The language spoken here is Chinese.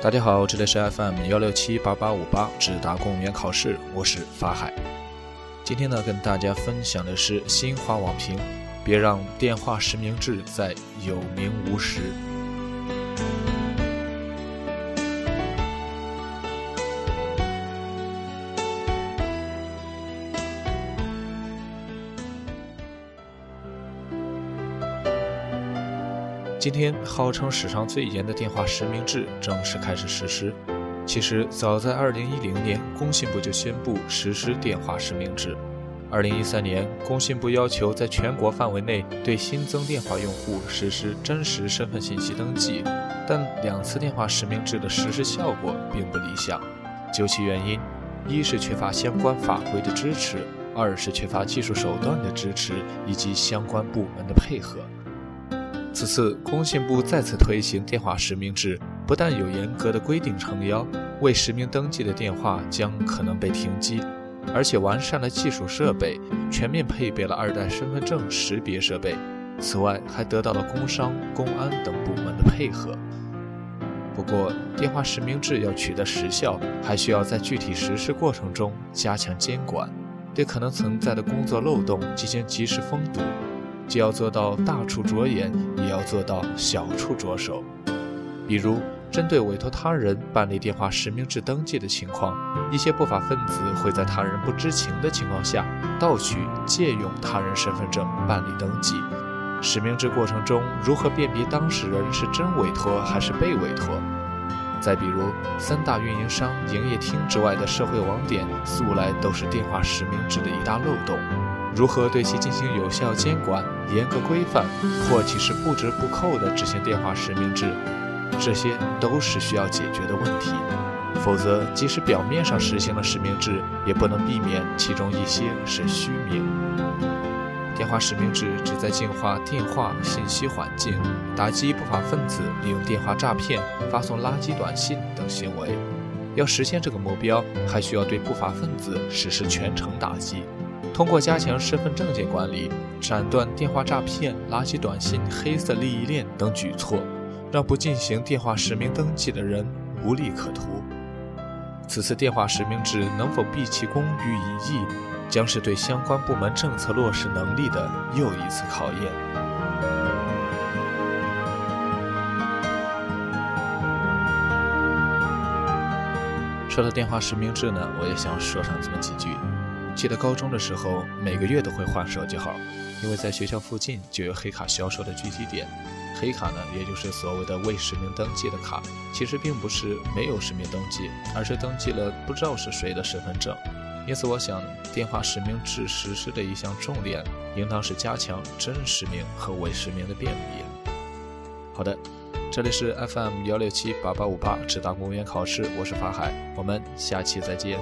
大家好，这里是 FM 幺六七八八五八智达公务员考试，我是法海。今天呢，跟大家分享的是新华网评：别让电话实名制在有名无实。今天号称史上最严的电话实名制正式开始实施。其实，早在2010年，工信部就宣布实施电话实名制。2013年，工信部要求在全国范围内对新增电话用户实施真实身份信息登记，但两次电话实名制的实施效果并不理想。究其原因，一是缺乏相关法规的支持，二是缺乏技术手段的支持以及相关部门的配合。此次工信部再次推行电话实名制，不但有严格的规定撑腰，未实名登记的电话将可能被停机，而且完善了技术设备，全面配备了二代身份证识别设备。此外，还得到了工商、公安等部门的配合。不过，电话实名制要取得实效，还需要在具体实施过程中加强监管，对可能存在的工作漏洞进行及时封堵。既要做到大处着眼，也要做到小处着手。比如，针对委托他人办理电话实名制登记的情况，一些不法分子会在他人不知情的情况下，盗取、借用他人身份证办理登记。实名制过程中，如何辨别当事人是真委托还是被委托？再比如，三大运营商营业厅之外的社会网点，素来都是电话实名制的一大漏洞。如何对其进行有效监管、严格规范，或其是不折不扣地执行电话实名制，这些都是需要解决的问题。否则，即使表面上实行了实名制，也不能避免其中一些是虚名。电话实名制旨在净化电话信息环境，打击不法分子利用电话诈骗、发送垃圾短信等行为。要实现这个目标，还需要对不法分子实施全程打击。通过加强身份证件管理、斩断电话诈骗、垃圾短信、黑色利益链等举措，让不进行电话实名登记的人无利可图。此次电话实名制能否毕其功于一役，将是对相关部门政策落实能力的又一次考验。说到电话实名制呢，我也想说上这么几句。记得高中的时候，每个月都会换手机号，因为在学校附近就有黑卡销售的聚集点。黑卡呢，也就是所谓的未实名登记的卡，其实并不是没有实名登记，而是登记了不知道是谁的身份证。因此，我想电话实名制实施的一项重点，应当是加强真实名和伪实名的辨别。好的，这里是 FM 幺六七八八五八，直达公务员考试，我是法海，我们下期再见。